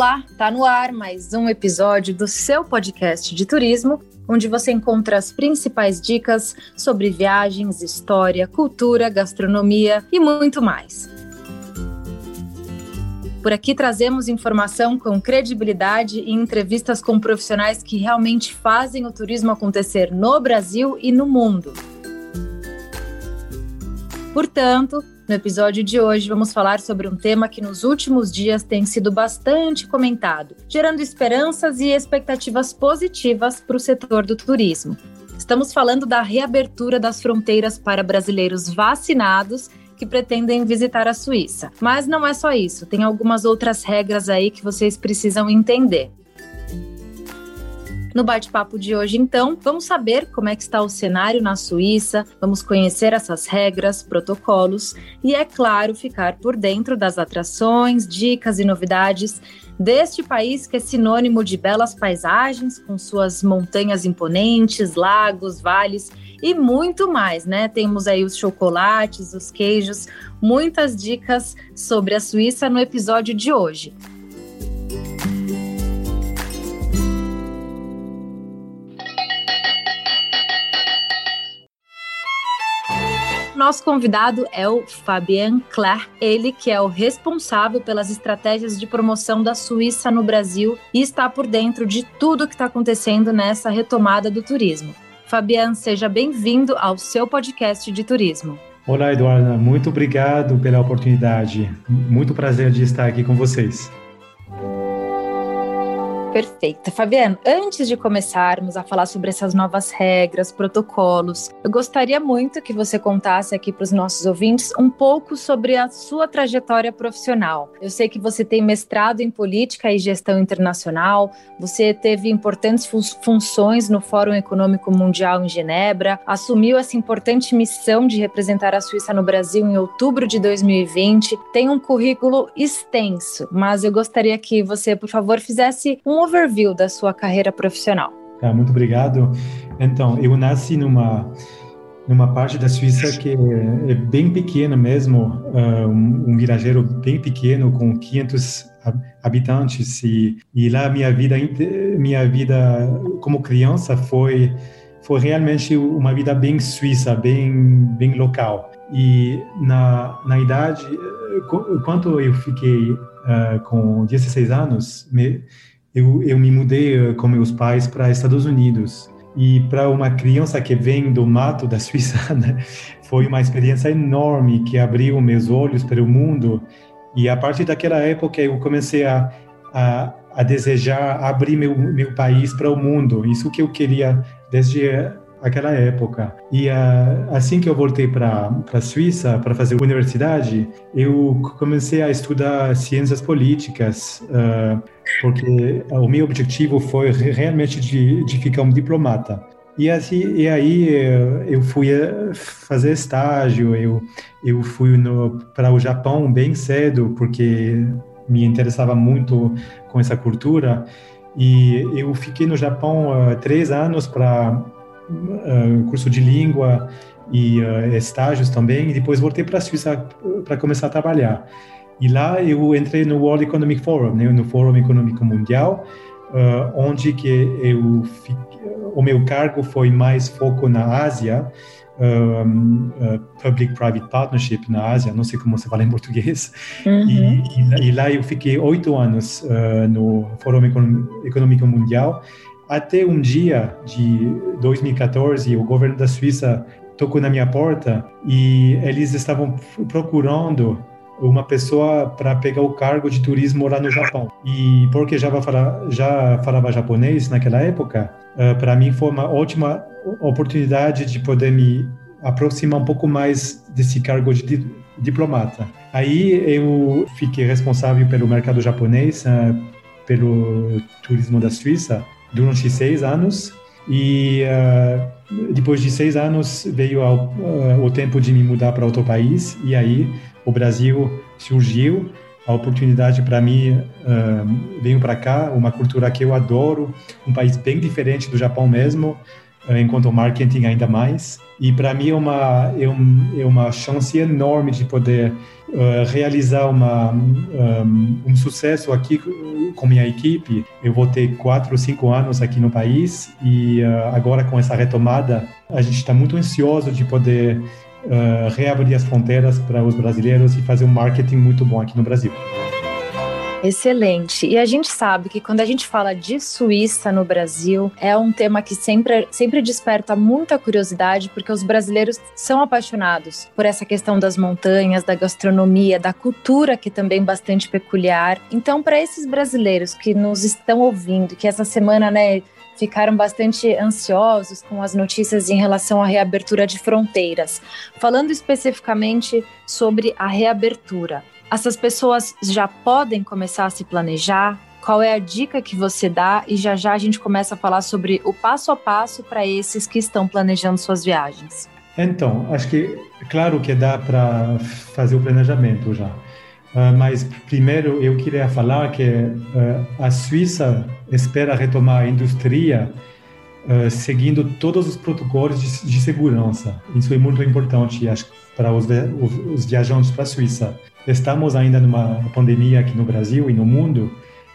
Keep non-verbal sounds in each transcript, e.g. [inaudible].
Olá, tá no ar mais um episódio do seu podcast de turismo, onde você encontra as principais dicas sobre viagens, história, cultura, gastronomia e muito mais. Por aqui trazemos informação com credibilidade e entrevistas com profissionais que realmente fazem o turismo acontecer no Brasil e no mundo. Portanto, no episódio de hoje, vamos falar sobre um tema que nos últimos dias tem sido bastante comentado, gerando esperanças e expectativas positivas para o setor do turismo. Estamos falando da reabertura das fronteiras para brasileiros vacinados que pretendem visitar a Suíça. Mas não é só isso, tem algumas outras regras aí que vocês precisam entender. No bate-papo de hoje, então, vamos saber como é que está o cenário na Suíça, vamos conhecer essas regras, protocolos e, é claro, ficar por dentro das atrações, dicas e novidades deste país que é sinônimo de belas paisagens, com suas montanhas imponentes, lagos, vales e muito mais, né? Temos aí os chocolates, os queijos, muitas dicas sobre a Suíça no episódio de hoje. Nosso convidado é o Fabien Clare, ele que é o responsável pelas estratégias de promoção da Suíça no Brasil e está por dentro de tudo que está acontecendo nessa retomada do turismo. Fabian, seja bem-vindo ao seu podcast de turismo. Olá, Eduarda. Muito obrigado pela oportunidade. Muito prazer de estar aqui com vocês. Perfeito. Fabiano, antes de começarmos a falar sobre essas novas regras, protocolos, eu gostaria muito que você contasse aqui para os nossos ouvintes um pouco sobre a sua trajetória profissional. Eu sei que você tem mestrado em política e gestão internacional, você teve importantes fun funções no Fórum Econômico Mundial em Genebra, assumiu essa importante missão de representar a Suíça no Brasil em outubro de 2020, tem um currículo extenso, mas eu gostaria que você, por favor, fizesse um overview da sua carreira profissional. Tá, muito obrigado. Então, eu nasci numa numa parte da Suíça que é, bem pequena mesmo, uh, um, um bem pequeno com 500 habitantes e, e lá minha vida minha vida como criança foi foi realmente uma vida bem suíça, bem bem local. E na na idade quando eu fiquei uh, com 16 anos, me, eu, eu me mudei eh, com meus pais para Estados Unidos. E para uma criança que vem do mato da [laughs] Suíça, né, foi uma experiência enorme que abriu meus olhos para o mundo. E a partir daquela época eu comecei a, a, a desejar abrir meu, meu país para o mundo. Isso que eu queria desde aquela época. E uh, assim que eu voltei para a Suíça para fazer universidade, eu comecei a estudar ciências políticas, uh, porque o meu objetivo foi realmente de, de ficar um diplomata. E, assim, e aí eh, eu fui fazer estágio, eu, eu fui para o Japão bem cedo, porque me interessava muito com essa cultura. E eu fiquei no Japão uh, três anos para uh, curso de língua e uh, estágios também, e depois voltei para a Suíça para começar a trabalhar. E lá eu entrei no World Economic Forum, né, no Fórum Econômico Mundial, uh, onde que eu o meu cargo foi mais foco na Ásia, um, uh, Public-Private Partnership na Ásia, não sei como se fala em português. Uhum. E, e, e, lá eu fiquei oito anos uh, no Fórum Econômico Mundial até um dia de 2014, o governo da Suíça tocou na minha porta e eles estavam procurando uma pessoa para pegar o cargo de turismo lá no Japão. E porque já, falava, já falava japonês naquela época, uh, para mim foi uma ótima oportunidade de poder me aproximar um pouco mais desse cargo de diplomata. Aí eu fiquei responsável pelo mercado japonês, uh, pelo turismo da Suíça, durante seis anos E uh, depois de seis anos veio ao, uh, o tempo de me mudar para outro país e aí o Brasil surgiu a oportunidade para mim uh, para cá uma cultura que eu adoro um país bem diferente do Japão mesmo uh, enquanto marketing ainda mais e para mim é uma é, um, é, uma chance enorme de poder uh, realizar uma um, um, sucesso aqui com minha equipe eu vou ter quatro cinco anos aqui no país e agora com essa retomada a gente está muito ansioso de poder uh, reabrir as fronteiras para os brasileiros e fazer um marketing muito bom aqui no Brasil. Excelente. E a gente sabe que quando a gente fala de Suíça no Brasil, é um tema que sempre, sempre desperta muita curiosidade, porque os brasileiros são apaixonados por essa questão das montanhas, da gastronomia, da cultura, que é também bastante peculiar. Então, para esses brasileiros que nos estão ouvindo, que essa semana, né, ficaram bastante ansiosos com as notícias em relação à reabertura de fronteiras. Falando especificamente sobre a reabertura, essas pessoas já podem começar a se planejar? Qual é a dica que você dá? E já já a gente começa a falar sobre o passo a passo para esses que estão planejando suas viagens. Então, acho que claro que dá para fazer o planejamento já. Uh, mas primeiro eu queria falar que uh, a Suíça espera retomar a indústria uh, seguindo todos os protocolos de, de, segurança. Isso é muito importante acho, para os, os viajantes para a Suíça. Estamos ainda numa pandemia aqui no Brasil e no mundo,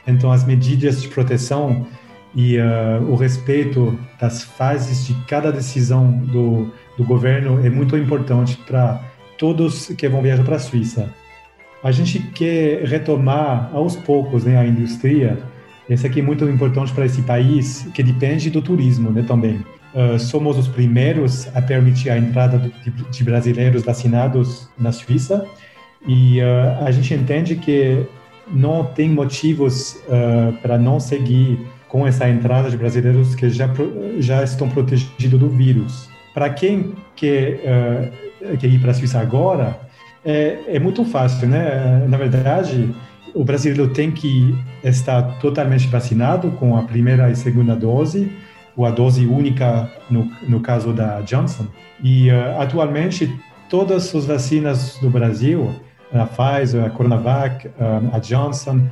então as medidas de proteção e o respeito das fases de cada decisão do, do governo é muito importante para todos que vão viajar para a Suíça a gente quer retomar aos poucos né, a indústria. Esse aqui é muito importante para esse país que depende do turismo, né, também. Uh, somos os primeiros a permitir a entrada de, de brasileiros vacinados na Suíça e uh, a gente entende que não tem motivos uh, para não seguir com essa entrada de brasileiros que já já estão protegidos do vírus. Para quem quer, quer ir para a Suíça agora, é, é muito fácil, né? Na verdade, o brasileiro tem que estar totalmente vacinado com a primeira e segunda dose, ou a dose única no, no caso da Johnson. E uh, atualmente, todas as vacinas do Brasil, a Pfizer, a Coronavac, a Johnson,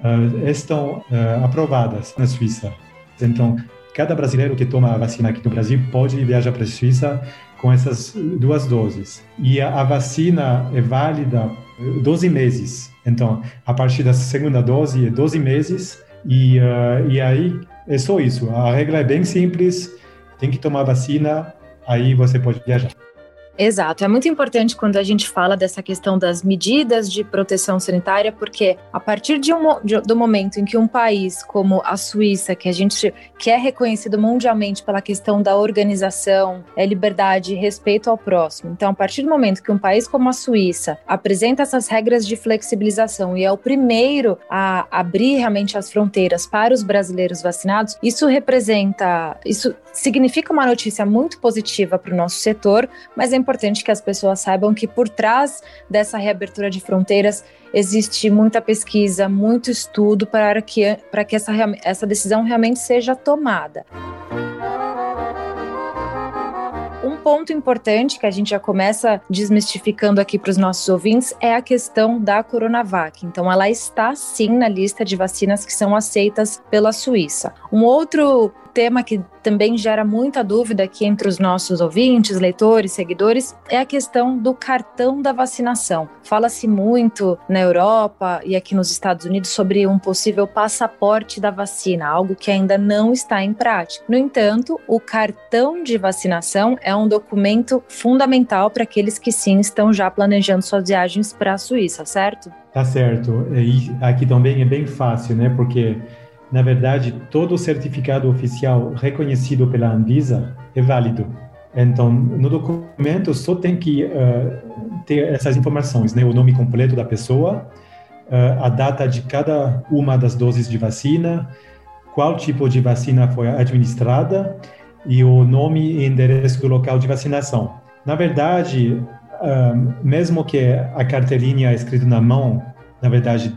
uh, estão aprovadas na Suíça. Então, cada brasileiro que toma a vacina aqui no Brasil pode viajar para a Suíça com essas duas doses. E a, a vacina é válida 12 meses. Então, a partir da segunda dose é 12 meses. E, uh, e aí é só isso. A regra é bem simples. Tem que tomar vacina, aí você pode viajar. Exato, é muito importante quando a gente fala dessa questão das medidas de proteção sanitária, porque a partir de um, de, do momento em que um país como a Suíça, que a gente que é reconhecido mundialmente pela questão da organização, é liberdade e respeito ao próximo, então a partir do momento que um país como a Suíça apresenta essas regras de flexibilização e é o primeiro a abrir realmente as fronteiras para os brasileiros vacinados, isso representa, isso significa uma notícia muito positiva para o nosso setor, mas é importante que as pessoas saibam que por trás dessa reabertura de fronteiras existe muita pesquisa, muito estudo para que, para que essa, essa decisão realmente seja tomada. Um ponto importante que a gente já começa desmistificando aqui para os nossos ouvintes é a questão da Coronavac. Então, ela está sim na lista de vacinas que são aceitas pela Suíça. Um outro tema que também gera muita dúvida aqui entre os nossos ouvintes, leitores, seguidores, é a questão do cartão da vacinação. Fala-se muito na Europa e aqui nos Estados Unidos sobre um possível passaporte da vacina, algo que ainda não está em prática. No entanto, o cartão de vacinação é um documento fundamental para aqueles que sim estão já planejando suas viagens para a Suíça, certo? Tá certo. E aqui também é bem fácil, né? Porque na verdade, todo certificado oficial reconhecido pela Anvisa é válido. Então, no documento só tem que uh, ter essas informações, né? O nome completo da pessoa, uh, a data de cada uma das doses de vacina, qual tipo de vacina foi administrada e o nome e endereço do local de vacinação. Na verdade, uh, mesmo que a carteirinha escrita na mão, na verdade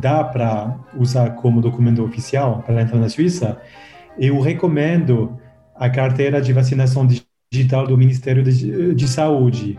dá para usar como documento oficial para entrar na Suíça, eu recomendo a carteira de vacinação digital do Ministério de, de Saúde.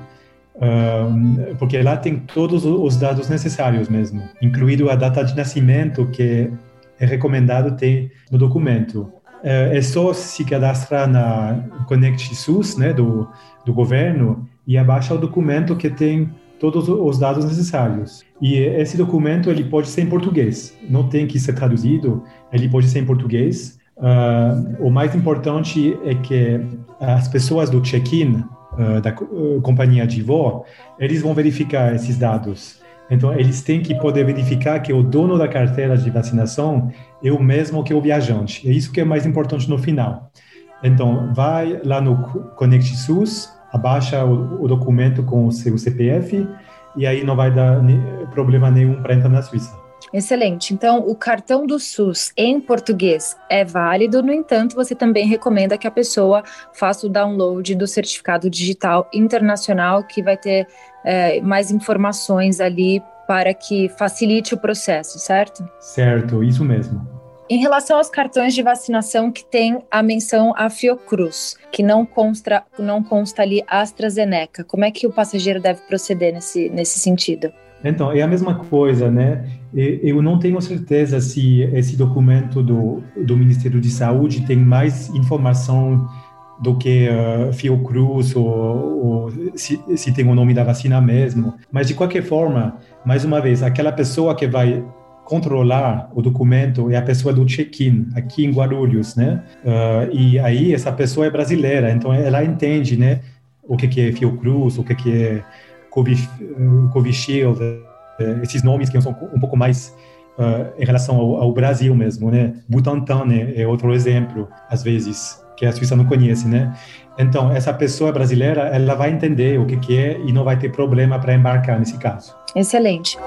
Uh, porque lá tem todos os dados necessários mesmo, incluído a data de nascimento que é recomendado ter no documento. Uh, é só se cadastrar na Connect SUS, né, do, do governo, e abaixa o documento que tem todos os dados necessários. E esse documento ele pode ser em português, não tem que ser traduzido, ele pode ser em português. Uh, o mais importante é que as pessoas do check-in uh, da uh, companhia de voo, eles vão verificar esses dados. Então, eles têm que poder verificar que o dono da carteira de vacinação é o mesmo que o viajante. É isso que é mais importante no final. Então, vai lá no Connect SUS, abaixa o, o documento com o seu CPF e aí não vai dar problema nenhum para entrar na Suíça. Excelente. Então, o cartão do SUS em português é válido, no entanto, você também recomenda que a pessoa faça o download do certificado digital internacional, que vai ter é, mais informações ali para que facilite o processo, certo? Certo, isso mesmo. Em relação aos cartões de vacinação que tem a menção a Fiocruz, que não consta, não consta ali AstraZeneca, como é que o passageiro deve proceder nesse, nesse sentido? Então, é a mesma coisa, né? Eu não tenho certeza se esse documento do, do Ministério de Saúde tem mais informação do que uh, Fiocruz ou, ou se, se, tem o nome da vacina mesmo. Mas, de qualquer forma, mais uma vez, aquela pessoa que vai controlar o documento é a pessoa do check-in aqui em Guarulhos, né? Uh, e aí essa pessoa é brasileira, então ela entende, né? O que, que é Fiocruz, o que, que é Covishield, uh, esses nomes que são um pouco mais uh, em relação ao, ao, Brasil mesmo, né? Butantan né? é outro exemplo, às vezes, que a Suíça não conhece, né? Então, essa pessoa brasileira, ela vai entender o que, que é e não vai ter problema para embarcar nesse caso. Excelente.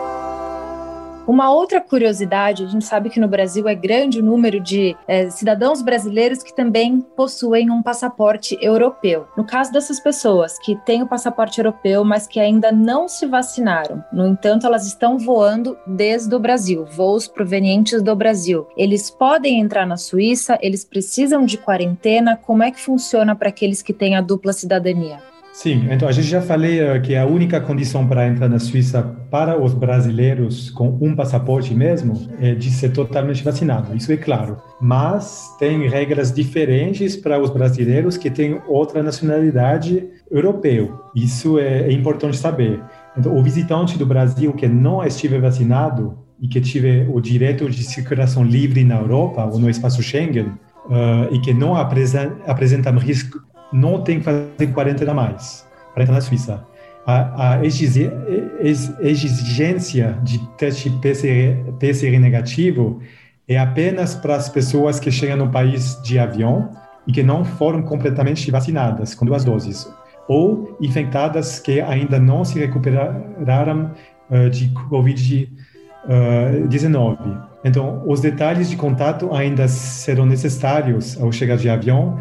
Uma outra curiosidade, a gente sabe que no Brasil é grande o número de é, cidadãos brasileiros que também possuem um passaporte europeu. No caso dessas pessoas que têm o passaporte europeu, mas que ainda não se vacinaram, no entanto, elas estão voando desde o Brasil, voos provenientes do Brasil. Eles podem entrar na Suíça, eles precisam de quarentena. Como é que funciona para aqueles que têm a dupla cidadania? Sim, então a gente já falei uh, que a única condição para entrar na Suíça para os brasileiros com um passaporte mesmo é de ser totalmente vacinado, isso é claro. Mas tem regras diferentes para os brasileiros que têm outra nacionalidade europeu. Isso é, é importante saber. Então, o visitante do Brasil que não estiver vacinado e que tiver o direito de circulação livre na Europa ou no espaço Schengen, Uh, e que não apresenta, apresenta risco, não tem que fazer quarentena mais para entrar na Suíça. A, a exigência de teste PCR, PCR negativo é apenas para as pessoas que chegam no país de avião e que não foram completamente vacinadas com duas doses, ou infectadas que ainda não se recuperaram uh, de Covid-19. Uh, então, os detalhes de contato ainda serão necessários ao chegar de avião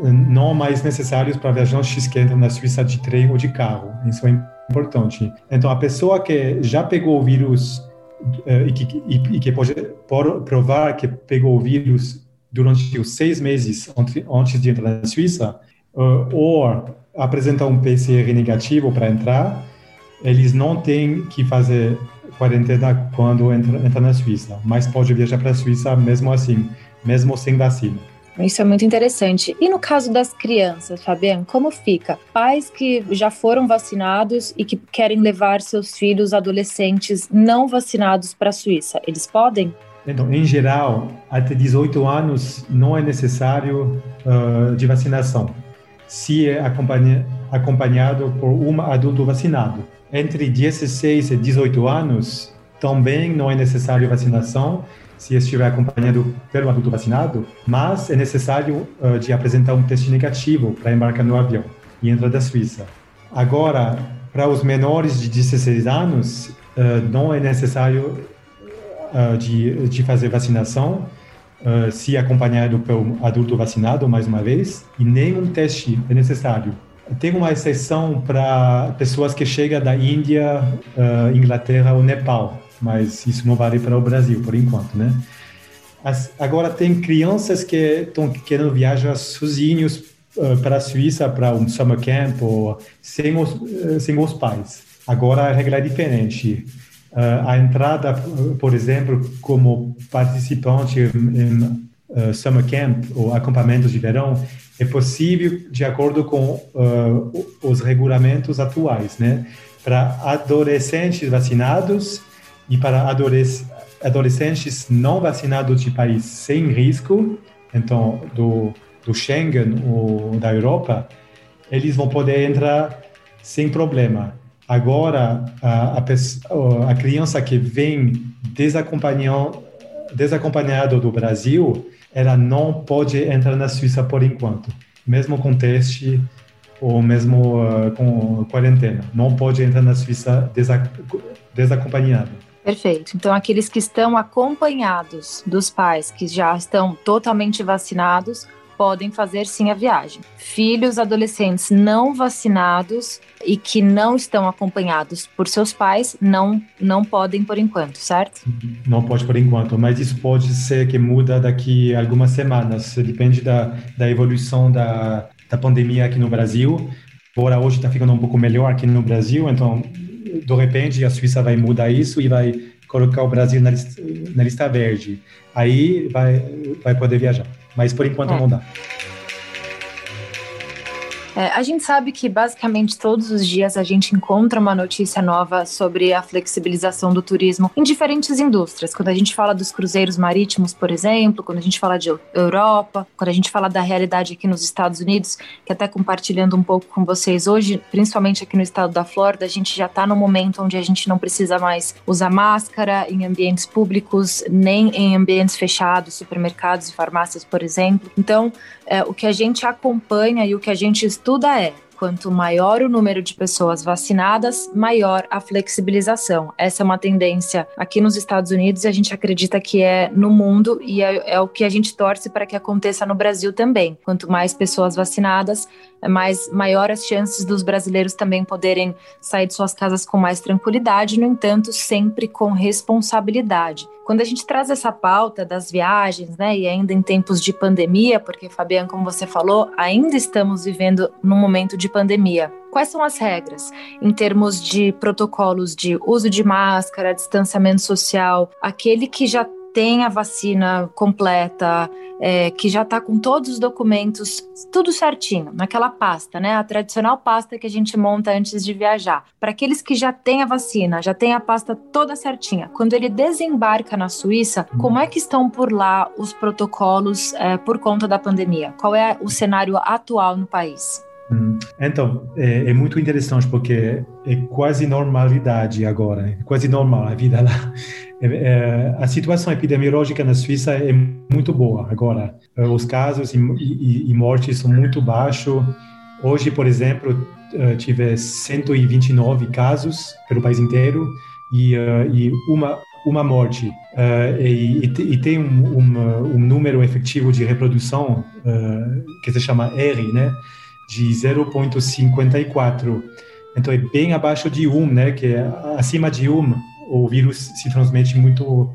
não mais necessários para viajantes que entram na Suíça de trem ou de carro. Isso é importante. Então, a pessoa que já pegou o vírus uh, e, que, e, que, pode provar que pegou o vírus durante os seis meses antes de entrar na Suíça, uh, ou apresentar um PCR negativo para entrar, eles não têm que fazer quarentena quando entra, entra na Suíça, mas pode viajar para a Suíça mesmo assim, mesmo sem vacina. Isso é muito interessante. E no caso das crianças, Fabiano, como fica? Pais que já foram vacinados e que querem levar seus filhos adolescentes não vacinados para a Suíça, eles podem? Então, em geral, até 18 anos não é necessário uh, de vacinação, se é acompanhado por um adulto vacinado. Entre 16 e 18 anos, também não é necessário vacinação, se estiver acompanhado pelo adulto vacinado, mas é necessário uh, de apresentar um teste negativo para embarcar no avião e entrar da Suíça. Agora, para os menores de 16 anos, uh, não é necessário uh, de, de fazer vacinação, se acompanhado pelo adulto vacinado, mais uma vez, e nenhum teste é necessário. Tem uma exceção para pessoas que chegam da Índia, Inglaterra ou Nepal, mas isso não vale para o Brasil por enquanto, né? As, agora tem crianças que estão querendo viajar sozinhos uh, para a Suíça para um summer camp ou sem os, uh, sem os pais. Agora a regra é diferente. Uh, a entrada, por exemplo, como participante em, em summer camp ou acampamentos de verão é possível de acordo com os regulamentos atuais, né? Para adolescentes vacinados e para adolescentes não vacinados de país sem risco, então do, do Schengen ou da Europa, eles vão poder entrar sem problema. Agora, a, a, a criança que vem desacompanhado, do Brasil, ela não pode entrar na Suíça por enquanto, mesmo com teste ou mesmo uh, com quarentena. Não pode entrar na Suíça desacompanhado. Perfeito. Então, aqueles que estão acompanhados dos pais que já estão totalmente vacinados podem fazer sim a viagem. Filhos adolescentes não vacinados e que não estão acompanhados por seus pais não não podem por enquanto, certo? Não pode por enquanto, mas isso pode ser que muda daqui algumas semanas. Depende da, da evolução da, da pandemia aqui no Brasil. Agora hoje está ficando um pouco melhor aqui no Brasil, então de repente a Suíça vai mudar isso e vai colocar o Brasil na lista, na lista verde. Aí vai, vai poder viajar. Mas por enquanto não dá. É, a gente sabe que basicamente todos os dias a gente encontra uma notícia nova sobre a flexibilização do turismo em diferentes indústrias. Quando a gente fala dos cruzeiros marítimos, por exemplo, quando a gente fala de Europa, quando a gente fala da realidade aqui nos Estados Unidos, que até compartilhando um pouco com vocês hoje, principalmente aqui no estado da Flórida, a gente já está no momento onde a gente não precisa mais usar máscara em ambientes públicos, nem em ambientes fechados, supermercados e farmácias, por exemplo. Então, é, o que a gente acompanha e o que a gente estuda é quanto maior o número de pessoas vacinadas, maior a flexibilização. Essa é uma tendência aqui nos Estados Unidos e a gente acredita que é no mundo e é, é o que a gente torce para que aconteça no Brasil também. Quanto mais pessoas vacinadas, é mais maior as chances dos brasileiros também poderem sair de suas casas com mais tranquilidade, no entanto, sempre com responsabilidade. Quando a gente traz essa pauta das viagens, né, e ainda em tempos de pandemia, porque Fabiano, como você falou, ainda estamos vivendo num momento de pandemia. Quais são as regras em termos de protocolos de uso de máscara, distanciamento social? Aquele que já tem a vacina completa, é, que já está com todos os documentos, tudo certinho, naquela pasta, né? A tradicional pasta que a gente monta antes de viajar. Para aqueles que já têm a vacina, já têm a pasta toda certinha, quando ele desembarca na Suíça, como é que estão por lá os protocolos é, por conta da pandemia? Qual é o cenário atual no país? Hum. Então, é, é, muito interessante porque é quase normalidade agora, é quase normal a vida lá. É, é, a situação epidemiológica na Suíça é muito boa agora. É, os casos e, e, e mortes são muito baixos. Hoje, por exemplo, é, tive 129 casos pelo país inteiro e, e uma uma morte uh, e, e, tem um, um, um, número efetivo de reprodução uh, que se chama R, né, de 0,54. Então é bem abaixo de 1, né, que é acima de 1 o vírus se transmite muito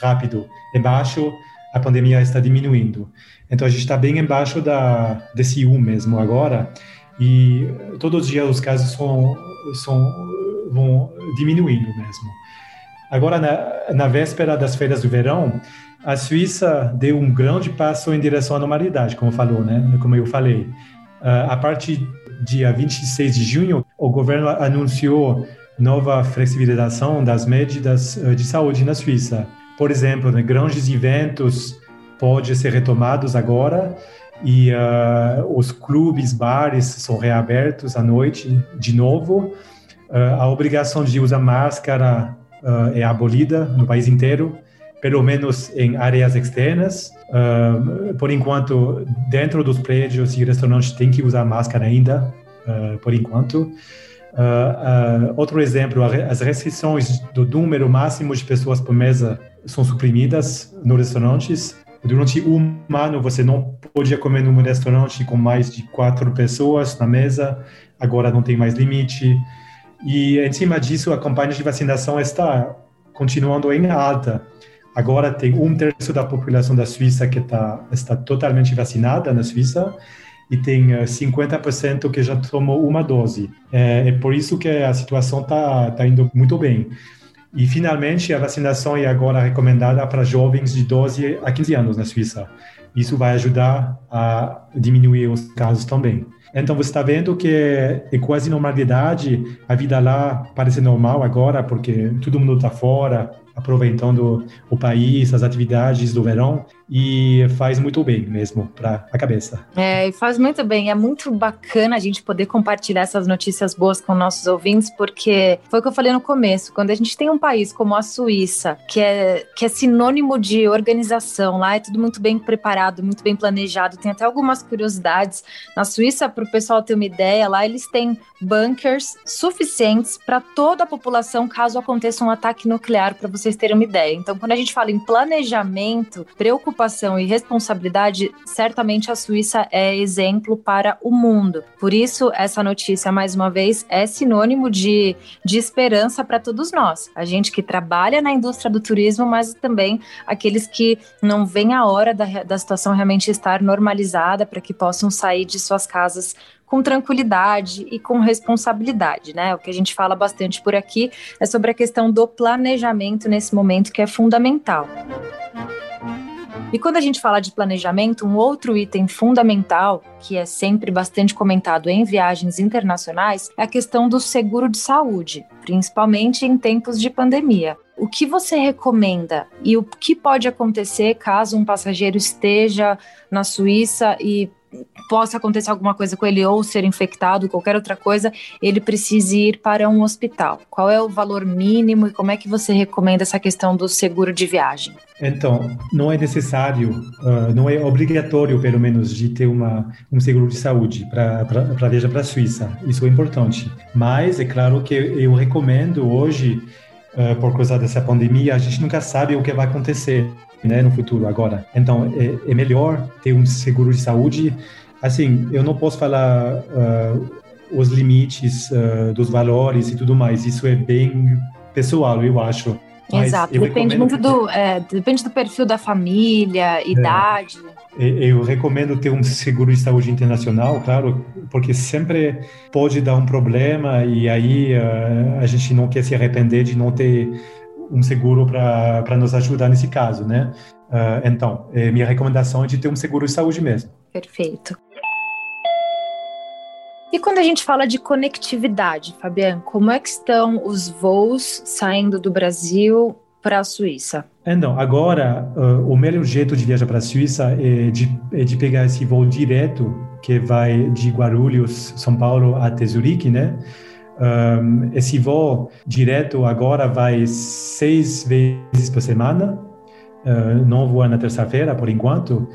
rápido. Embaixo, a pandemia está diminuindo. Então, a gente está bem embaixo da, desse 1 mesmo agora, e todos os dias os casos são, são, vão diminuindo mesmo. Agora, na, na véspera das férias do verão, a Suíça deu um grande passo em direção à normalidade, como falou, né? Como eu falei. Uh, a partir dia 26 de junho, o governo anunciou nova flexibilização das medidas eh, de saúde na Suíça. Por exemplo, né, grandes eventos podem ser retomados agora e uh, os clubes, bares são reabertos à noite de novo. Uh, a obrigação de usar máscara uh, é abolida no país inteiro, pelo menos em áreas externas. por enquanto, dentro dos prédios e restaurantes tem que usar máscara ainda, por enquanto. Uh, uh, outro exemplo, as restrições do número máximo de pessoas por mesa são suprimidas nos restaurantes. Durante um ano, você não podia comer num restaurante com mais de quatro pessoas na mesa, agora não tem mais limite. E, em cima disso, a campanha de vacinação está continuando em alta. Agora tem um terço da população da Suíça que tá, está totalmente vacinada na Suíça e tem 50% eh, que já tomou uma dose. É, é por isso que a situação está tá indo muito bem. E, finalmente, a vacinação é agora recomendada para jovens de 12 a 15 anos na Suíça. Isso vai ajudar a diminuir os casos também. Então, você está vendo que é quase normalidade, a vida lá parece normal agora, porque todo mundo está fora, aproveitando o país, as atividades do verão e faz muito bem mesmo para a cabeça. É, e faz muito bem. É muito bacana a gente poder compartilhar essas notícias boas com nossos ouvintes, porque foi o que eu falei no começo. Quando a gente tem um país como a Suíça, que é, que é sinônimo de organização, lá é tudo muito bem preparado, muito bem planejado. Tem até algumas curiosidades. Na Suíça, para o pessoal ter uma ideia, lá eles têm bunkers suficientes para toda a população caso aconteça um ataque nuclear, para vocês terem uma ideia. Então, quando a gente fala em planejamento, preocupação e responsabilidade, certamente a Suíça é exemplo para o mundo. Por isso, essa notícia, mais uma vez, é sinônimo de, de esperança para todos nós. A gente que trabalha na indústria do turismo, mas também aqueles que não veem a hora da, da situação realmente estar normalizada para que possam sair de suas casas com tranquilidade e com responsabilidade, né? O que a gente fala bastante por aqui é sobre a questão do planejamento nesse momento que é fundamental. E quando a gente fala de planejamento, um outro item fundamental, que é sempre bastante comentado em viagens internacionais, é a questão do seguro de saúde, principalmente em tempos de pandemia. O que você recomenda e o que pode acontecer caso um passageiro esteja na Suíça e possa acontecer alguma coisa com ele ou ser infectado, qualquer outra coisa, ele precise ir para um hospital. Qual é o valor mínimo e como é que você recomenda essa questão do seguro de viagem? Então, não é necessário, uh, não é obrigatório, pelo menos, de ter uma, um seguro de saúde para viajar para a Suíça. Isso é importante. Mas é claro que eu recomendo hoje, uh, por causa dessa pandemia, a gente nunca sabe o que vai acontecer né, no futuro agora. Então, é, é melhor ter um seguro de saúde. Assim, eu não posso falar uh, os limites uh, dos valores e tudo mais. Isso é bem pessoal, eu acho. Mas Exato, depende muito do, é, depende do perfil da família, é. idade. É, eu recomendo ter um seguro de saúde internacional, claro, porque sempre pode dar um problema e aí uh, a gente não quer se arrepender de não ter um seguro para nos ajudar nesse caso, né? Uh, então, eh, minha recomendação é de ter um seguro de saúde mesmo. Perfeito. E quando a gente fala de conectividade, Fabiano, como é que estão os voos saindo do Brasil para a Suíça? Então, agora, uh, o melhor jeito de viajar para a Suíça é de, é de pegar esse voo direto que vai de Guarulhos, São Paulo até Zurique, né? Um, esse voo direto agora vai seis vezes por semana, uh, não voa na terça-feira por enquanto,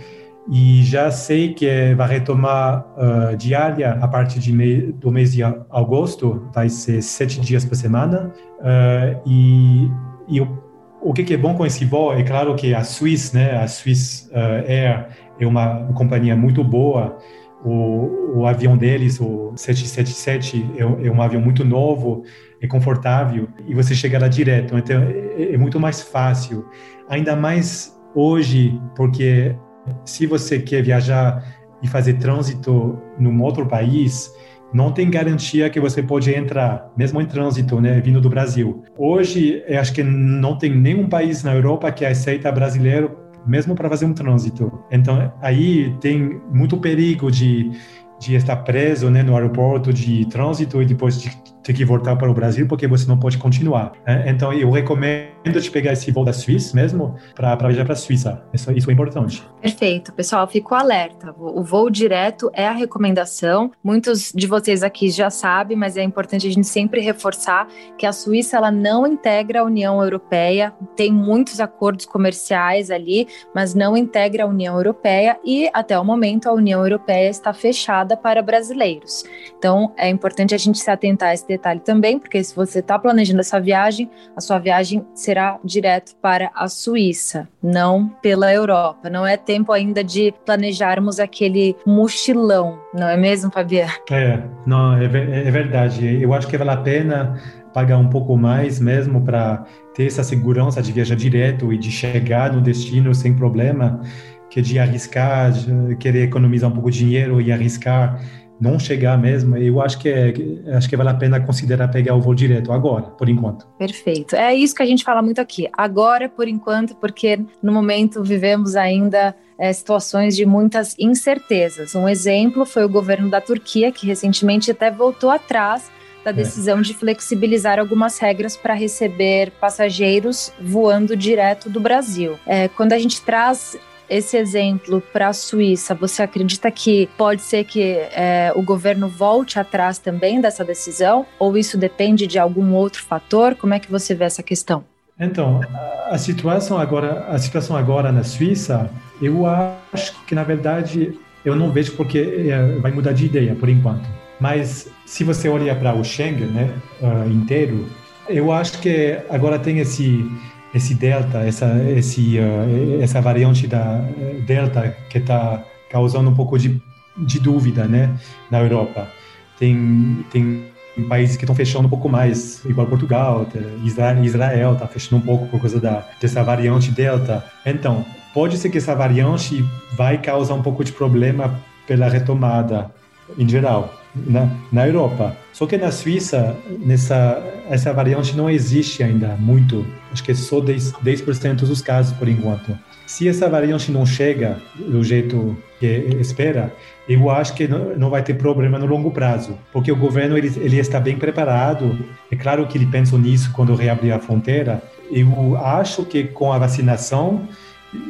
e já sei que vai retomar uh, diária a partir de me, do mês de agosto, vai ser sete dias por semana, uh, e, e o, o que, é bom com esse voo é claro que a Swiss, né, a Swiss Air é uma companhia muito boa, o, o avião deles, o 777, é, é, um avião muito novo, é confortável e você chega lá direto. Então é, é muito mais fácil. Ainda mais hoje, porque se você quer viajar e fazer trânsito num outro país, não tem garantia que você pode entrar, mesmo em trânsito, né, vindo do Brasil. Hoje, eu acho que não tem nenhum país na Europa que aceita brasileiro mesmo para fazer um trânsito. Então, aí tem muito perigo de, de estar preso né, no aeroporto de trânsito e depois de ter que voltar para o Brasil porque você não pode continuar. Né? Então, eu recomendo te pegar esse voo da Suíça mesmo para viajar para a Suíça. Isso, isso é importante. Perfeito. Pessoal, fico alerta. O voo direto é a recomendação. Muitos de vocês aqui já sabem, mas é importante a gente sempre reforçar que a Suíça ela não integra a União Europeia. Tem muitos acordos comerciais ali, mas não integra a União Europeia e até o momento a União Europeia está fechada para brasileiros. Então, é importante a gente se atentar a esse detalhe também, porque se você está planejando essa viagem, a sua viagem será direto para a Suíça, não pela Europa. Não é tempo ainda de planejarmos aquele mochilão, não é mesmo, Fabiana? É, não, é, é verdade. Eu acho que vale a pena pagar um pouco mais mesmo para ter essa segurança de viajar direto e de chegar no destino sem problema, que de arriscar, de querer economizar um pouco de dinheiro e arriscar não chegar mesmo, eu acho que é, acho que vale a pena considerar pegar o voo direto agora, por enquanto. Perfeito. É isso que a gente fala muito aqui. Agora, por enquanto, porque no momento vivemos ainda é, situações de muitas incertezas. Um exemplo foi o governo da Turquia, que recentemente até voltou atrás da é. decisão é. de flexibilizar algumas regras para receber passageiros voando direto do Brasil. É, quando a gente traz esse exemplo para a Suíça, você acredita que pode ser que é, o governo volte atrás também dessa decisão? Ou isso depende de algum outro fator? Como é que você vê essa questão? Então, a situação agora, a situação agora na Suíça, eu acho que na verdade eu não vejo porque é, vai mudar de ideia por enquanto. Mas se você olha para o Schengen, né, uh, inteiro, eu acho que agora tem esse esse delta, essa esse uh, essa variante da delta que está causando um pouco de, de dúvida, né, na Europa. Tem tem países que estão fechando um pouco mais, igual Portugal, Israel está fechando um pouco por causa da dessa variante delta. Então, pode ser que essa variante vai causar um pouco de problema pela retomada em geral na, na Europa. Só que na Suíça, nessa, essa variante não existe ainda muito. Acho que é só 10%, 10 dos casos por enquanto. Se essa variante não chega do jeito que espera, eu acho que não, vai ter problema no longo prazo, porque o governo ele, ele está bem preparado. É claro que ele pensa nisso quando reabrir a fronteira. Eu acho que com a vacinação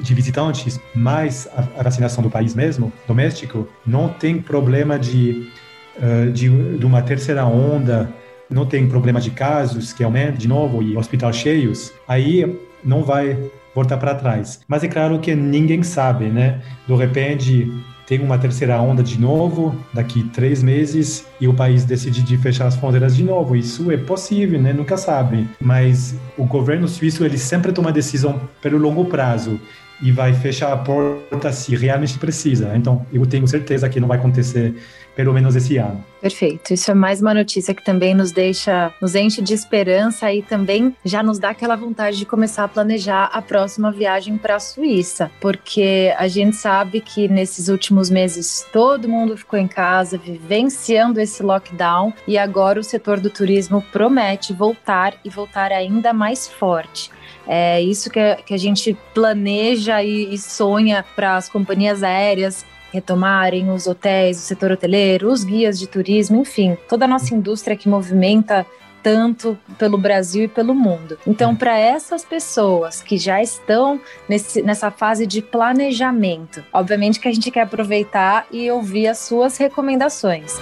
de visitantes, mais a, a vacinação do país mesmo, doméstico, não tem problema de uh, de, de uma terceira onda, não tem problema de casos que aumentam de novo e hospitais cheios, aí não vai voltar para trás. Mas é claro que ninguém sabe, né? De repente tem uma terceira onda de novo daqui três meses e o país decide de fechar as fronteiras de novo. Isso é possível, né? Nunca sabe. Mas o governo suíço ele sempre toma decisão pelo longo prazo e vai fechar a porta se realmente precisa. Então, eu tenho certeza que não vai acontecer pelo menos esse ano. Perfeito. Isso é mais uma notícia que também nos deixa, nos enche de esperança e também já nos dá aquela vontade de começar a planejar a próxima viagem para a Suíça, porque a gente sabe que nesses últimos meses todo mundo ficou em casa, vivenciando esse lockdown e agora o setor do turismo promete voltar e voltar ainda mais forte. É isso que a, gente planeja e sonha para as companhias aéreas retomarem, os hotéis, o setor hoteleiro, os guias de turismo, enfim, toda a nossa indústria que movimenta tanto pelo Brasil e pelo mundo. Então, para essas pessoas que já estão nesse, nessa fase de planejamento, obviamente que a gente quer aproveitar e ouvir as suas recomendações.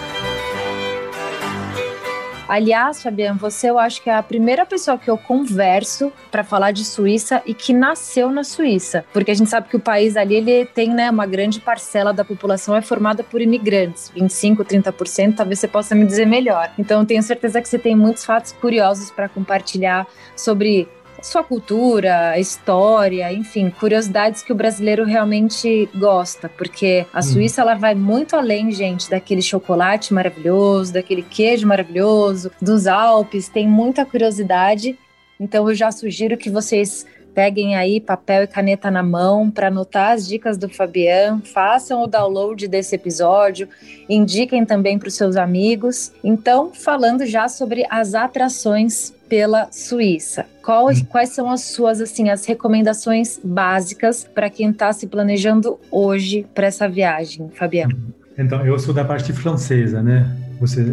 Aliás, Fabiano, você eu acho que é a primeira pessoa que eu converso para falar de Suíça e que nasceu na Suíça, porque a gente sabe que o país ali ele tem, né, uma grande parcela da população é formada por imigrantes, 25, 30%, talvez você possa me dizer melhor. Então, tenho certeza que você tem muitos fatos curiosos para compartilhar sobre sua cultura, história, enfim, curiosidades que o brasileiro realmente gosta, porque a hum. Suíça ela vai muito além, gente, daquele chocolate maravilhoso, daquele queijo maravilhoso, dos Alpes, tem muita curiosidade. Então eu já sugiro que vocês peguem aí papel e caneta na mão para anotar as dicas do Fabian, façam o download desse episódio, indiquem também para os seus amigos. Então, falando já sobre as atrações pela Suíça. Quais, hum. quais são as suas assim as recomendações básicas para quem está se planejando hoje para essa viagem, Fabiano? Então, eu sou da parte francesa, né? Você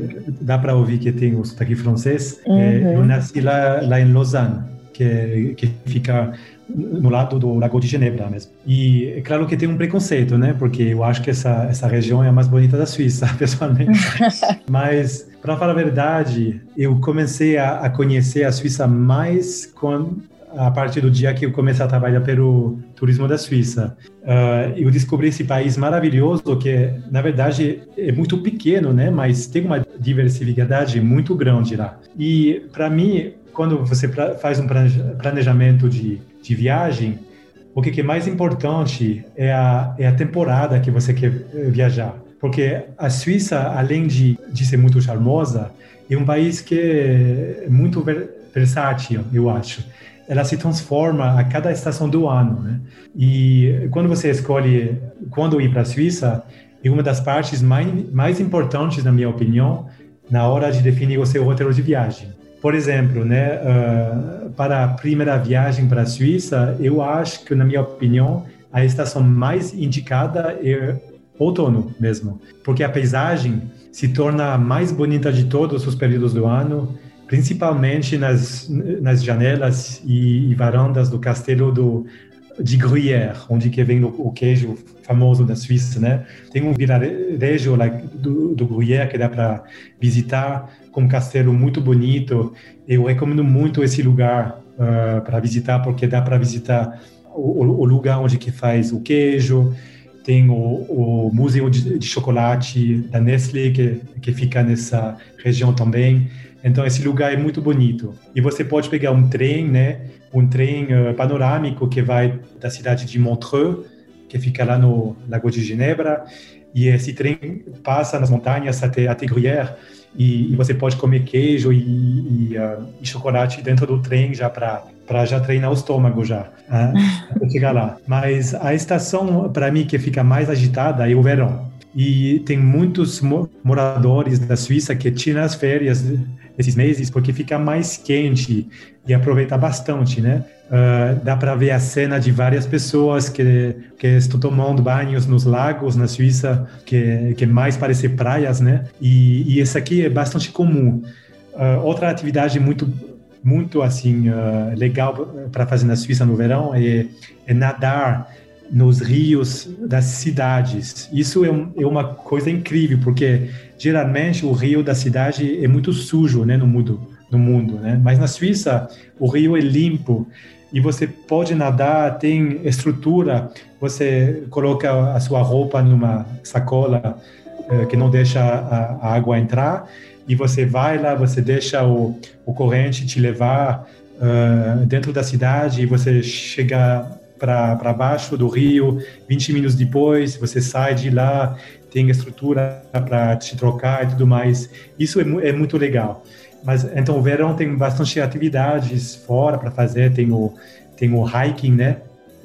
dá para ouvir que tem o sotaque francês. É, uhum. eu nasci lá, lá em Lausanne, que, que fica no lado do Lago de Genebra mesmo. E é claro que tem um preconceito, né? Porque eu acho que essa, essa região é a mais bonita da Suíça, [laughs] pessoalmente. [laughs] Mas, para falar a verdade, eu comecei a, a conhecer a Suíça mais a partir do dia que eu comecei a trabalhar pelo turismo da Suíça. Uh, eu descobri esse país maravilhoso que, na verdade, é muito pequeno, né? Mas tem uma diversidade muito grande lá. E, para mim, quando você faz um planejamento de, de viagem, o que é mais importante é a, é a temporada que você quer eh, viajar. Porque a Suíça, além de, de ser muito charmosa, é um país que é muito versátil, eu acho. ela se transforma a cada estação do ano, né? E quando você escolhe quando ir para a Suíça, é uma das partes mais, mais importantes, na minha opinião, na hora de definir o seu roteiro de viagem. Por exemplo, né, uh, para a primeira viagem para a Suíça, eu acho que, na minha opinião, a estação mais indicada é outono mesmo, porque a paisagem se torna a mais bonita de todos os períodos do ano, principalmente nas, nas janelas e, e varandas do castelo do, de Gruyère, onde que vem o, o, queijo famoso da Suíça, né? Tem um vilarejo lá do, do Gruyère que dá para visitar, com um castelo muito bonito. Eu recomendo muito esse lugar uh, para visitar, porque dá para visitar o, o, lugar onde que faz o queijo, tem o, o museu de, de, chocolate da Nestlé que, que fica nessa região também. Então esse lugar é muito bonito. E você pode pegar um trem, né? Um trem uh, panorâmico que vai da cidade de Montreux, que fica lá no Lago de Genebra, e esse trem passa nas montanhas até até Gruyère e, e você pode comer queijo e, e, uh, e, chocolate dentro do trem já para para já treinar o estômago já [laughs] uh, chegar lá. Mas a estação para mim que fica mais agitada é o verão e tem muitos moradores da Suíça que tiram as férias esses meses porque fica mais quente e aproveita bastante, né? Uh, dá para ver a cena de várias pessoas que, que estão tomando banhos nos lagos na Suíça, que, que mais parece praias, né? E, e isso aqui é bastante comum. Uh, outra atividade muito muito assim uh, legal para fazer na Suíça no verão é, é nadar nos rios das cidades. Isso é, um, é, uma coisa incrível, porque geralmente o rio da cidade é muito sujo né, no mundo. No mundo né? Mas na Suíça, o rio é limpo e você pode nadar, tem estrutura, você coloca a sua roupa numa sacola eh, que não deixa a, água entrar e você vai lá, você deixa o, o corrente te levar uh, dentro da cidade e você chega para baixo do rio, 20 minutos depois você sai de lá, tem estrutura para te trocar e tudo mais. Isso é, é, muito legal. Mas então o verão tem bastante atividades fora para fazer, tem o tem o hiking, né,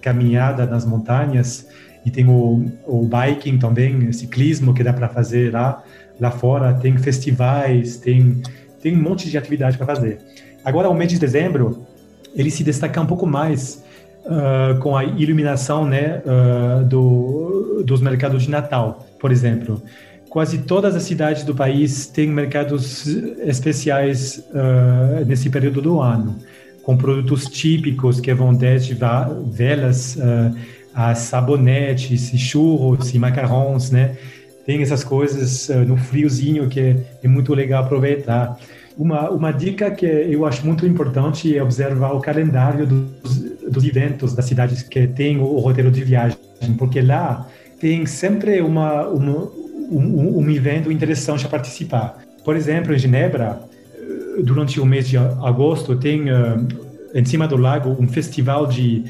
caminhada nas montanhas e tem o, o biking também, ciclismo que dá para fazer lá lá fora, tem festivais, tem tem um monte de atividade para fazer. Agora o mês de dezembro ele se destaca um pouco mais uh, com a iluminação né, uh, do, dos mercados de Natal, por exemplo. Quase todas as cidades do país têm mercados especiais uh, nesse período do ano, com produtos típicos que vão desde velas a sabonetes, churros e macarrons, né? Tem essas coisas no friozinho que é, é muito legal aproveitar. Uma, uma dica que eu acho muito importante é observar o calendário dos, dos eventos das cidades que tem o, roteiro de viagem, porque lá tem sempre uma, uma um, um evento interessante a participar. Por exemplo, em Genebra, durante o mês de agosto, tem uh, em cima do lago um festival de,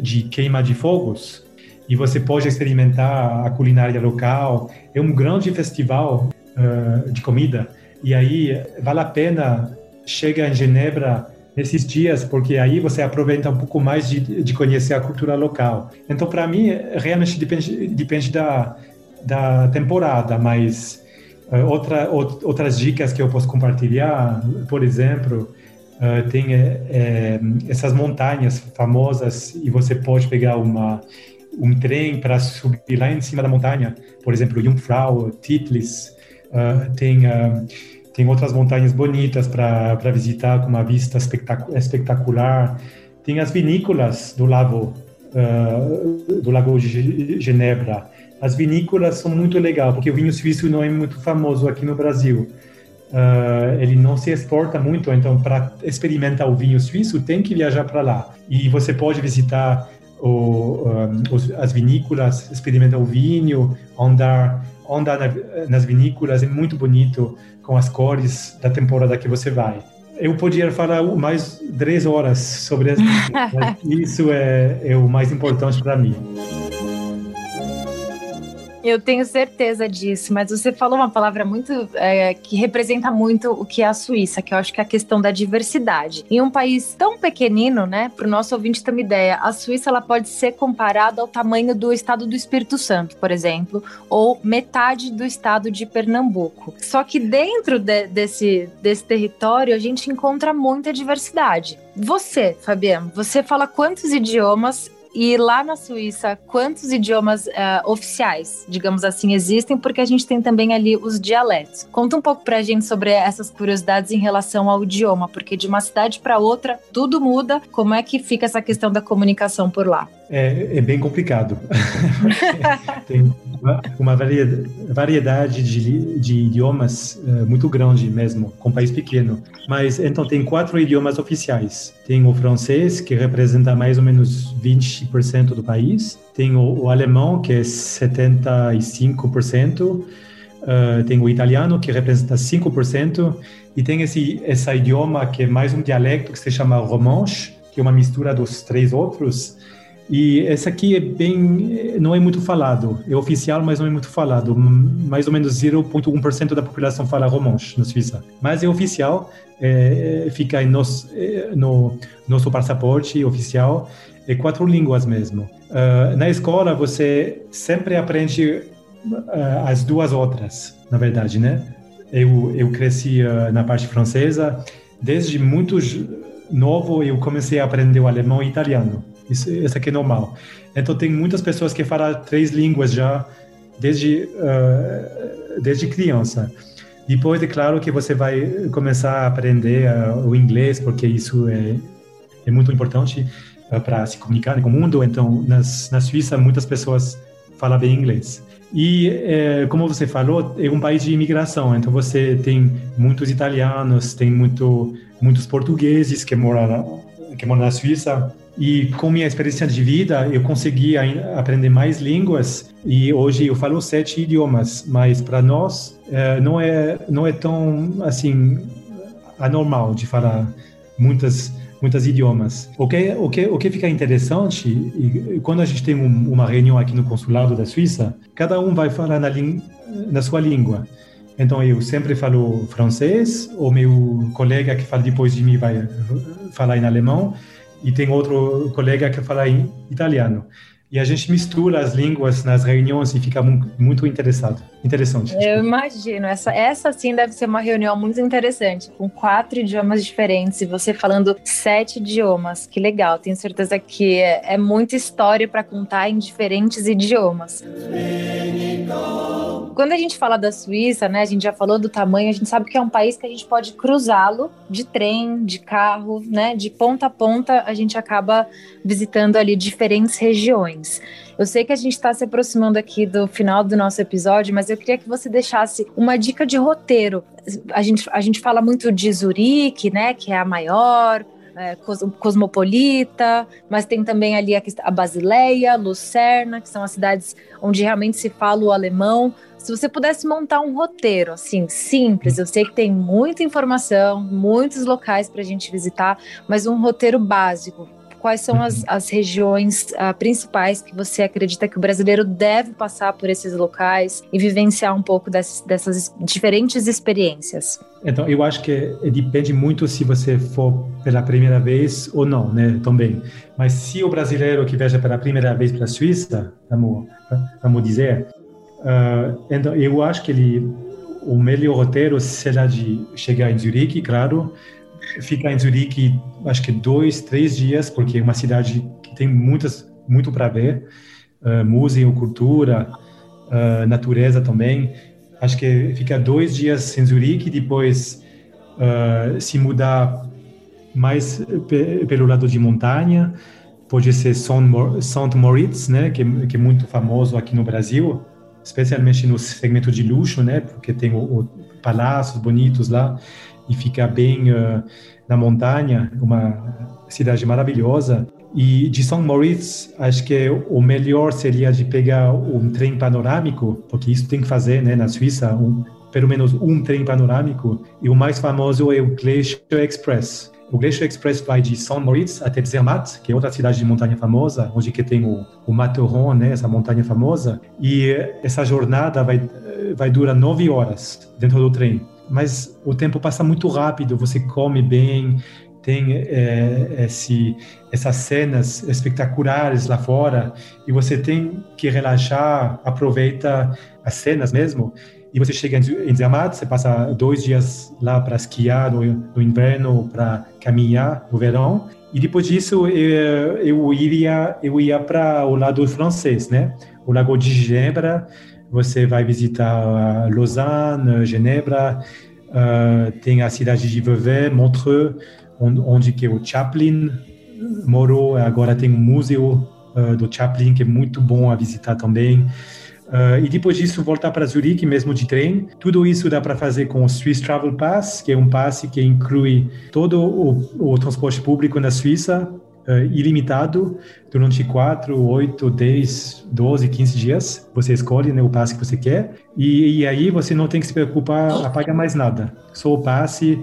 de queima de fogos e você pode experimentar a culinária local. É um grande festival uh, de comida e aí vale a pena chegar em Genebra nesses dias, porque aí você aproveita um pouco mais de, de conhecer a cultura local. Então, para mim, realmente depende, depende da, da temporada, mas uh, outra, outras dicas que eu posso compartilhar, por exemplo, uh, tem é, essas montanhas famosas e você pode pegar uma um trem para subir lá em cima da montanha, por exemplo, Jungfrau, Titlis, uh, tem tem outras montanhas bonitas para visitar, com uma vista espetacular. Tem as vinícolas do lago, uh, do lago de Genebra. As vinícolas são muito legais, porque o vinho suíço não é muito famoso aqui no Brasil. Uh, ele não se exporta muito, então para experimentar o vinho suíço tem que viajar para lá. E você pode visitar o, um, os, as vinícolas, experimentar o vinho, andar, andar na, nas vinícolas, é muito bonito com as cores da temporada que você vai. Eu podia falar mais três horas sobre [laughs] isso, isso é, é o mais importante para mim. Eu tenho certeza disso, mas você falou uma palavra muito é, que representa muito o que é a Suíça, que eu acho que é a questão da diversidade. Em um país tão pequenino, né, para o nosso ouvinte ter uma ideia, a Suíça ela pode ser comparada ao tamanho do estado do Espírito Santo, por exemplo, ou metade do estado de Pernambuco. Só que dentro de, desse, desse território a gente encontra muita diversidade. Você, Fabiano, você fala quantos idiomas e lá na Suíça, quantos idiomas uh, oficiais, digamos assim, existem? Porque a gente tem também ali os dialetos. Conta um pouco pra gente sobre essas curiosidades em relação ao idioma, porque de uma cidade para outra tudo muda. Como é que fica essa questão da comunicação por lá? É, é bem complicado. [laughs] tem uma, variedade de, de idiomas uh, muito grande mesmo, com um país pequeno. Mas então tem quatro idiomas oficiais. Tem o francês, que representa mais ou menos 20% do país. Tem o, o alemão, que é 75%. Uh, tem o italiano, que representa 5%. E tem esse, esse idioma que é mais um dialecto que se chama romanche, que é uma mistura dos três outros e esse aqui é bem, não é muito falado, é oficial, mas não é muito falado. Mais ou menos 0,1% da população fala romanche na Suíça. Mas é oficial, é, fica em nos, é, no nosso passaporte oficial, é quatro línguas mesmo. Uh, na escola você sempre aprende uh, as duas outras, na verdade, né? Eu, eu cresci uh, na parte francesa, desde muito novo eu comecei a aprender o alemão e italiano. Isso, isso aqui é normal. Então, tem muitas pessoas que falam três línguas já desde, uh, desde criança. Depois, é claro que você vai começar a aprender uh, o inglês, porque isso é, é muito importante uh, para se comunicar com o mundo. Então, nas, na Suíça, muitas pessoas falam bem inglês. E, é, como você falou, é um país de imigração, então você tem muitos italianos, tem muito, muitos portugueses que moram, que moram na Suíça, e com minha experiência de vida, eu consegui aprender mais línguas e hoje eu falo sete idiomas, mas para nós é, não é não é tão assim anormal de falar muitas muitas idiomas. O que o que o que fica interessante quando a gente tem um, uma reunião aqui no consulado da Suíça, cada um vai falar na, na sua língua. Então eu sempre falo francês, o meu colega que fala depois de mim vai falar em alemão e tem outro colega que fala em italiano. E a gente mistura as línguas nas reuniões e fica muito interessado, interessante. Eu imagino, essa, essa sim deve ser uma reunião muito interessante, com quatro idiomas diferentes e você falando sete idiomas, que legal, tenho certeza que é, é muita história para contar em diferentes idiomas. Quando a gente fala da Suíça, né, a gente já falou do tamanho, a gente sabe que é um país que a gente pode cruzá-lo de trem, de carro, né, de ponta a ponta, a gente acaba visitando ali diferentes regiões. Eu sei que a gente está se aproximando aqui do final do nosso episódio, mas eu queria que você deixasse uma dica de roteiro. A gente, a gente fala muito de Zurique, né, que é a maior, é, cosmopolita, mas tem também ali a, a Basileia, Lucerna, que são as cidades onde realmente se fala o alemão. Se você pudesse montar um roteiro, assim, simples, eu sei que tem muita informação, muitos locais para a gente visitar, mas um roteiro básico. Quais são as, uhum. as regiões uh, principais que você acredita que o brasileiro deve passar por esses locais e vivenciar um pouco dessas, dessas diferentes experiências? Então, eu acho que depende muito se você for pela primeira vez ou não, né? Também. Mas se o brasileiro que viaja pela primeira vez para a Suíça, vamos, vamos dizer, uh, então eu acho que ele, o melhor roteiro será de chegar em Zurique, claro, ficar em Zurique, acho que dois, três dias, porque é uma cidade que tem muitas, muito para ver, uh, música, cultura, uh, natureza também. Acho que fica dois dias em Zurique, depois uh, se mudar mais pelo lado de montanha, pode ser Saint Moritz, né, que, que é muito famoso aqui no Brasil, especialmente no segmento de luxo, né, porque tem o, o palácios bonitos lá e fica bem uh, na montanha, uma cidade maravilhosa. E de São Moritz, acho que o melhor seria de pegar um trem panorâmico, porque isso tem que fazer, né, na Suíça, um, pelo menos um trem panorâmico. E o mais famoso é o Glacier Express. o Glacier Express vai de São Moritz até Zermatt, que é outra cidade de montanha famosa, onde que tem o, o Matterhorn, né, essa montanha famosa. E essa jornada vai, vai durar nove horas dentro do trem. Mas o tempo passa muito rápido, você come bem, tem é, esse, essas cenas espetaculares lá fora e você tem que relaxar, aproveita as cenas mesmo. E você chega em Zermatt, você passa dois dias lá para esquiar no, no inverno, para caminhar no verão. E depois disso eu, eu iria eu ia para o lado francês, né? O Lago de Genebra. Você vai visitar Lausanne, Genebra, uh, tem a cidade de Vevey, Montreux onde, onde que o Chaplin morou. Agora tem um museu uh, do Chaplin que é muito bom a visitar também. Uh, e depois disso voltar para Zurique mesmo de trem. Tudo isso dá para fazer com o Swiss Travel Pass, que é um passe que inclui todo o, o transporte público na Suíça, uh, ilimitado, durante 4, 8, 10, 12, 15 dias. Você escolhe né, o passe que você quer. E, e aí você não tem que se preocupar a pagar mais nada. Só o passe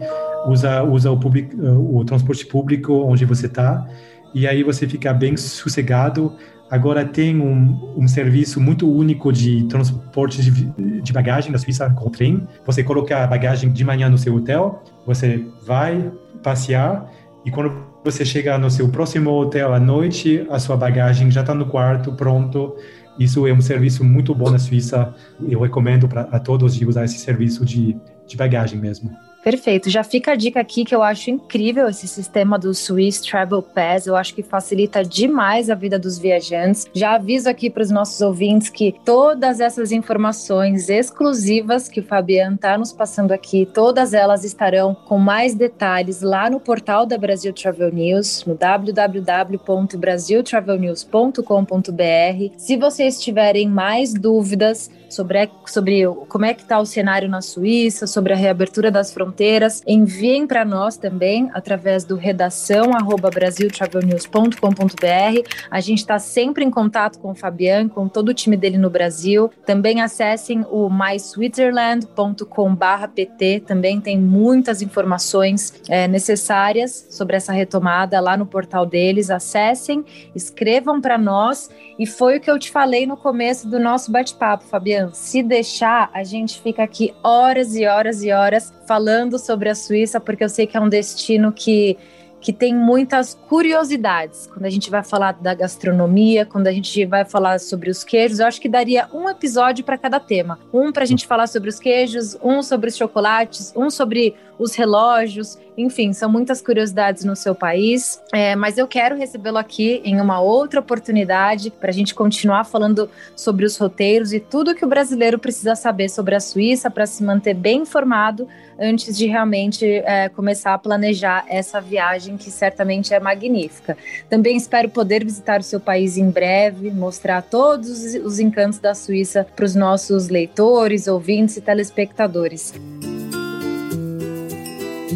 usa, usa o, public, o transporte público onde você está, e aí você fica bem sossegado. Agora tem um, um serviço muito único de transporte de, de bagagem na Suíça com trem. Você coloca a bagagem de manhã no seu hotel, você vai passear, e quando você chega no seu próximo hotel à noite, a sua bagagem já está no quarto, pronto. Isso é um serviço muito bom na Suíça. Eu recomendo para a todos de usar esse serviço de, de bagagem mesmo. Perfeito. Já fica a dica aqui que eu acho incrível esse sistema do Swiss Travel Pass. Eu acho que facilita demais a vida dos viajantes. Já aviso aqui para os nossos ouvintes que todas essas informações exclusivas que o Fabiano está nos passando aqui, todas elas estarão com mais detalhes lá no portal da Brasil Travel News, no www.brasiltravelnews.com.br. Se vocês tiverem mais dúvidas, sobre, sobre como é que está o cenário na Suíça, sobre a reabertura das fronteiras, enviem para nós também através do redação brasiltravelnews.com.br. A gente está sempre em contato com o Fabian, com todo o time dele no Brasil. Também acessem o myswitzerland.com/pt. Também tem muitas informações é, necessárias sobre essa retomada lá no portal deles. Acessem, escrevam para nós. E foi o que eu te falei no começo do nosso bate-papo, Se deixar, a gente fica aqui horas e horas e horas falando sobre a Suíça, porque eu sei que é um destino que que tem muitas curiosidades. Quando a gente vai falar da gastronomia, quando a gente vai falar sobre os queijos, eu acho que daria um episódio para cada tema. Um para a gente falar sobre os queijos, um sobre os chocolates, um sobre os relógios, enfim, são muitas curiosidades no seu país. É, mas eu quero recebê-lo aqui em uma outra oportunidade para a gente continuar falando sobre os roteiros e tudo que o brasileiro precisa saber sobre a Suíça para se manter bem informado antes de realmente é, começar a planejar essa viagem que certamente é magnífica. Também espero poder visitar o seu país em breve, mostrar todos os encantos da Suíça para os nossos leitores, ouvintes e telespectadores.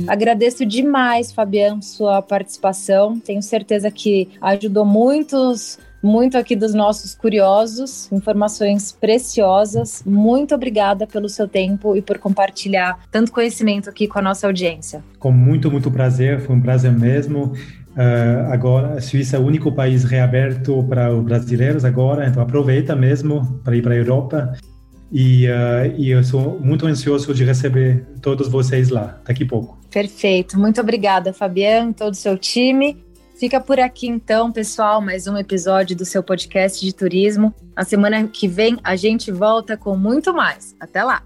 Agradeço demais, Fabiano, sua participação. Tenho certeza que ajudou muitos muito aqui dos nossos curiosos, informações preciosas. Muito obrigada pelo seu tempo e por compartilhar tanto conhecimento aqui com a nossa audiência. Com muito, muito prazer, foi um prazer mesmo. Uh, agora, a Suíça é o único país reaberto para os brasileiros agora, então aproveita mesmo para ir para a Europa. E, uh, e eu sou muito ansioso de receber todos vocês lá, daqui a pouco. Perfeito. Muito obrigada, Fabiano, todo o seu time. Fica por aqui então, pessoal, mais um episódio do seu podcast de turismo. Na semana que vem a gente volta com muito mais. Até lá!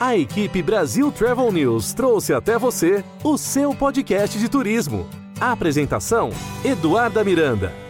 A equipe Brasil Travel News trouxe até você o seu podcast de turismo. A apresentação: Eduarda Miranda.